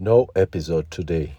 No episode today.